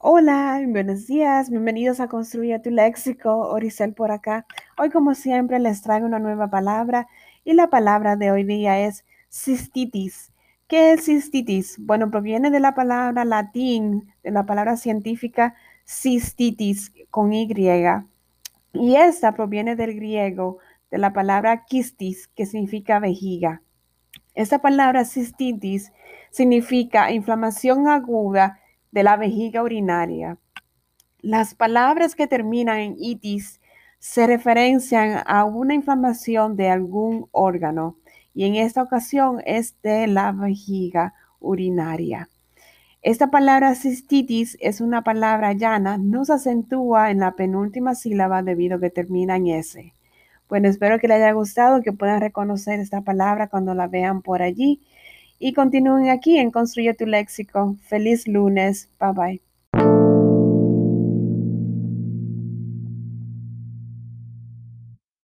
Hola, buenos días, bienvenidos a Construir tu Léxico, Oricel por acá. Hoy como siempre les traigo una nueva palabra y la palabra de hoy día es cistitis. ¿Qué es cistitis? Bueno, proviene de la palabra latín, de la palabra científica cistitis con Y. Y esta proviene del griego, de la palabra quistis, que significa vejiga. Esta palabra cistitis significa inflamación aguda de la vejiga urinaria. Las palabras que terminan en itis se referencian a una inflamación de algún órgano y en esta ocasión es de la vejiga urinaria. Esta palabra cistitis es una palabra llana, no se acentúa en la penúltima sílaba debido a que termina en S. Bueno, espero que les haya gustado, que puedan reconocer esta palabra cuando la vean por allí y continúen aquí en Construye tu Léxico. Feliz lunes. Bye bye.